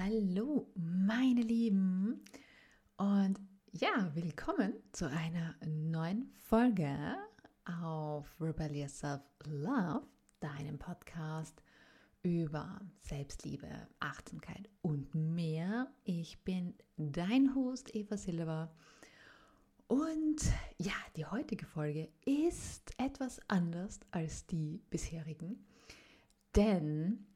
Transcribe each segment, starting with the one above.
Hallo, meine Lieben. Und ja, willkommen zu einer neuen Folge auf Rebellious Self Love, deinem Podcast über Selbstliebe, Achtsamkeit und mehr. Ich bin dein Host Eva Silva. Und ja, die heutige Folge ist etwas anders als die bisherigen, denn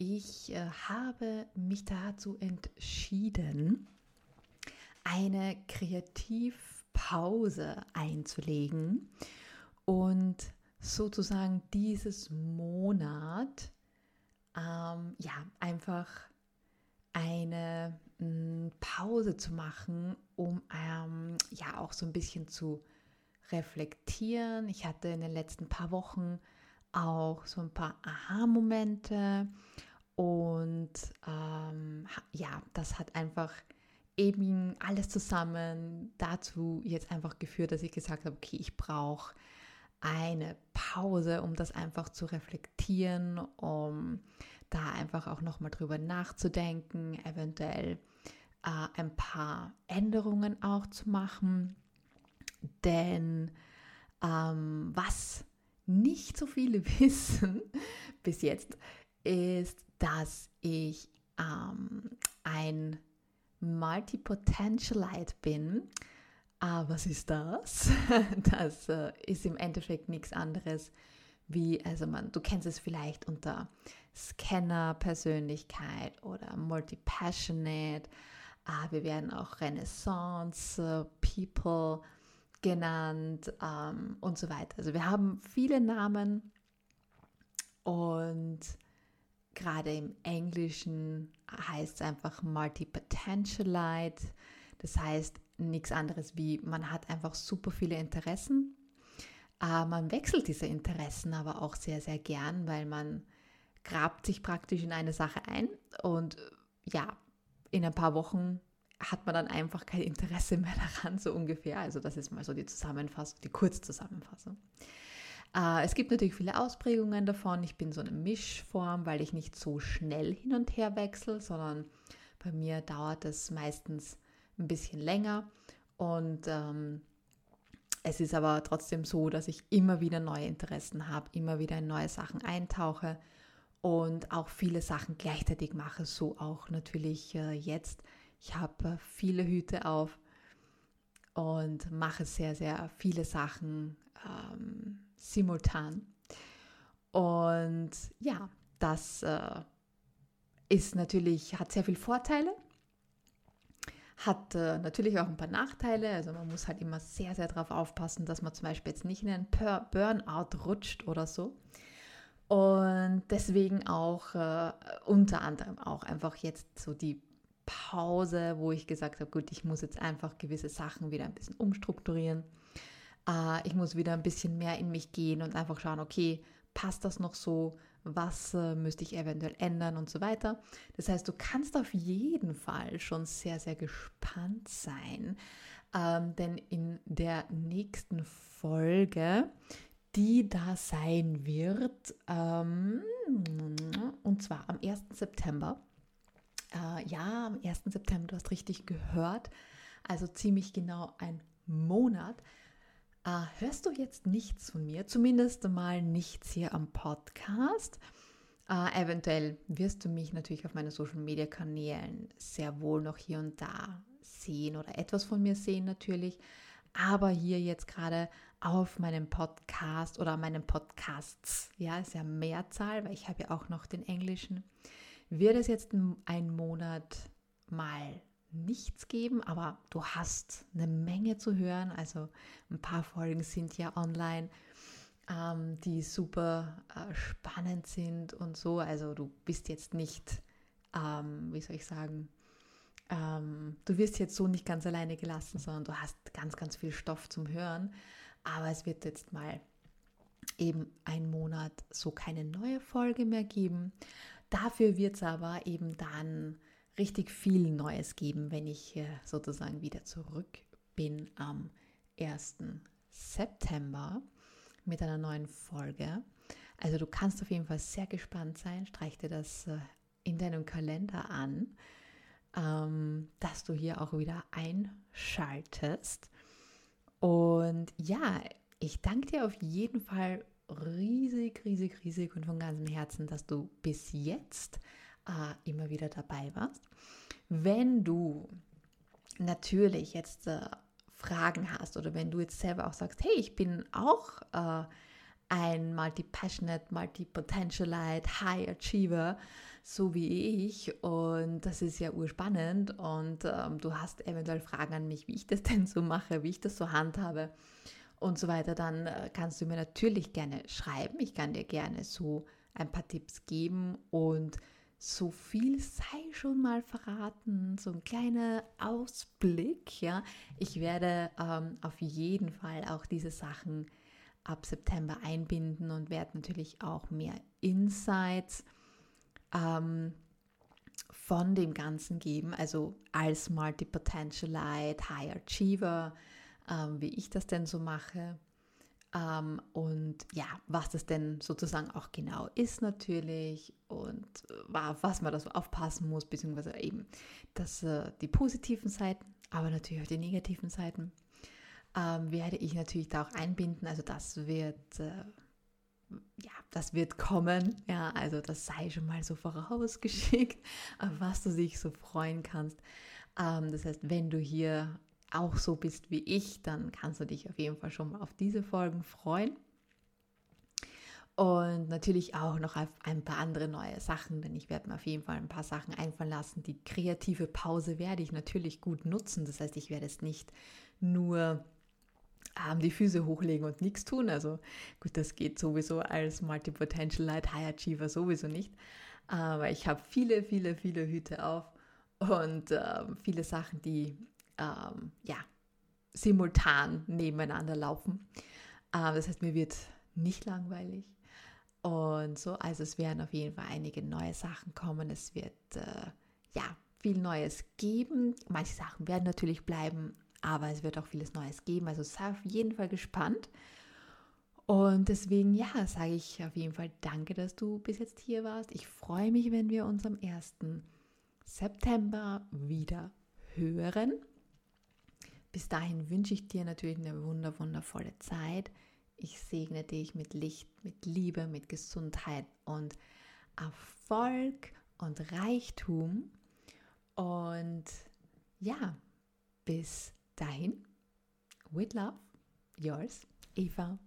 ich äh, habe mich dazu entschieden, eine Kreativpause einzulegen und sozusagen dieses Monat ähm, ja einfach eine hm, Pause zu machen, um ähm, ja auch so ein bisschen zu reflektieren. Ich hatte in den letzten paar Wochen auch so ein paar Aha-Momente und ähm, ja, das hat einfach eben alles zusammen dazu jetzt einfach geführt, dass ich gesagt habe, okay, ich brauche eine Pause, um das einfach zu reflektieren, um da einfach auch nochmal drüber nachzudenken, eventuell äh, ein paar Änderungen auch zu machen. Denn ähm, was nicht so viele wissen bis jetzt, ist, dass ich ähm, ein Multipotentialite bin. Ah, was ist das? Das äh, ist im Endeffekt nichts anderes wie, also man, du kennst es vielleicht unter Scanner-Persönlichkeit oder Multipassionate. Ah, wir werden auch Renaissance-People genannt ähm, und so weiter. Also wir haben viele Namen und gerade im Englischen heißt es einfach Multipotentialite. Das heißt nichts anderes wie, man hat einfach super viele Interessen. Äh, man wechselt diese Interessen aber auch sehr, sehr gern, weil man grabt sich praktisch in eine Sache ein und ja, in ein paar Wochen hat man dann einfach kein Interesse mehr daran, so ungefähr. Also das ist mal so die Zusammenfassung, die Kurzzusammenfassung. Äh, es gibt natürlich viele Ausprägungen davon. Ich bin so eine Mischform, weil ich nicht so schnell hin und her wechsle, sondern bei mir dauert es meistens ein bisschen länger. Und ähm, es ist aber trotzdem so, dass ich immer wieder neue Interessen habe, immer wieder in neue Sachen eintauche und auch viele Sachen gleichzeitig mache. So auch natürlich äh, jetzt. Ich habe äh, viele Hüte auf und mache sehr, sehr viele Sachen ähm, simultan. Und ja, das äh, ist natürlich, hat sehr viele Vorteile, hat äh, natürlich auch ein paar Nachteile. Also man muss halt immer sehr, sehr darauf aufpassen, dass man zum Beispiel jetzt nicht in einen Burnout rutscht oder so. Und deswegen auch äh, unter anderem auch einfach jetzt so die Pause, wo ich gesagt habe, gut, ich muss jetzt einfach gewisse Sachen wieder ein bisschen umstrukturieren äh, ich muss wieder ein bisschen mehr in mich gehen und einfach schauen, okay, passt das noch so? Was äh, müsste ich eventuell ändern und so weiter. Das heißt, du kannst auf jeden Fall schon sehr, sehr gespannt sein, ähm, denn in der nächsten Folge, die da sein wird, ähm, und zwar am 1. September. Äh, ja, am 1. September, du hast richtig gehört, also ziemlich genau ein Monat äh, hörst du jetzt nichts von mir, zumindest mal nichts hier am Podcast. Äh, eventuell wirst du mich natürlich auf meinen Social Media Kanälen sehr wohl noch hier und da sehen oder etwas von mir sehen natürlich. Aber hier jetzt gerade auf meinem Podcast oder meinen Podcasts, ja, ist ja Mehrzahl, weil ich habe ja auch noch den englischen, wird es jetzt ein Monat mal nichts geben, aber du hast eine Menge zu hören. Also ein paar Folgen sind ja online, ähm, die super äh, spannend sind und so. Also du bist jetzt nicht, ähm, wie soll ich sagen, ähm, du wirst jetzt so nicht ganz alleine gelassen, sondern du hast ganz, ganz viel Stoff zum Hören. Aber es wird jetzt mal eben ein Monat so keine neue Folge mehr geben. Dafür wird es aber eben dann richtig viel Neues geben, wenn ich sozusagen wieder zurück bin am 1. September mit einer neuen Folge. Also du kannst auf jeden Fall sehr gespannt sein. Streich dir das äh, in deinem Kalender an. ähm, dass du hier auch wieder einschaltest. Und ja, ich danke dir auf jeden Fall riesig, riesig, riesig und von ganzem Herzen, dass du bis jetzt äh, immer wieder dabei warst. Wenn du natürlich jetzt äh, Fragen hast oder wenn du jetzt selber auch sagst, hey, ich bin auch äh, ein Multi-Passionate, Multi-Potentialite, High Achiever, so wie ich und das ist ja urspannend und ähm, du hast eventuell Fragen an mich, wie ich das denn so mache, wie ich das so handhabe und so weiter, dann äh, kannst du mir natürlich gerne schreiben. Ich kann dir gerne so ein paar Tipps geben und so viel sei schon mal verraten, so ein kleiner Ausblick. Ja, ich werde ähm, auf jeden Fall auch diese Sachen ab September einbinden und werde natürlich auch mehr Insights ähm, von dem Ganzen geben, also als Multi-Potentialite, High Achiever, ähm, wie ich das denn so mache. Ähm, und ja, was das denn sozusagen auch genau ist natürlich und äh, auf was man da so aufpassen muss, beziehungsweise eben das, äh, die positiven Seiten, aber natürlich auch die negativen Seiten, ähm, werde ich natürlich da auch einbinden. Also das wird, äh, ja, das wird kommen. Ja, also das sei schon mal so vorausgeschickt, auf was du dich so freuen kannst. Ähm, das heißt, wenn du hier auch so bist wie ich, dann kannst du dich auf jeden Fall schon mal auf diese Folgen freuen. Und natürlich auch noch auf ein paar andere neue Sachen, denn ich werde mir auf jeden Fall ein paar Sachen einfallen lassen. Die kreative Pause werde ich natürlich gut nutzen. Das heißt, ich werde es nicht nur ähm, die Füße hochlegen und nichts tun. Also gut, das geht sowieso als Multi-Potential Light High Achiever sowieso nicht. Aber ich habe viele, viele, viele Hüte auf und äh, viele Sachen, die ähm, ja, simultan nebeneinander laufen. Äh, das heißt, mir wird nicht langweilig. Und so, also es werden auf jeden Fall einige neue Sachen kommen. Es wird äh, ja viel Neues geben. Manche Sachen werden natürlich bleiben, aber es wird auch vieles Neues geben. Also sei auf jeden Fall gespannt. Und deswegen, ja, sage ich auf jeden Fall danke, dass du bis jetzt hier warst. Ich freue mich, wenn wir uns am 1. September wieder hören. Bis dahin wünsche ich dir natürlich eine wunder, wundervolle Zeit. Ich segne dich mit Licht, mit Liebe, mit Gesundheit und Erfolg und Reichtum. Und ja, bis dahin, with love, yours, Eva.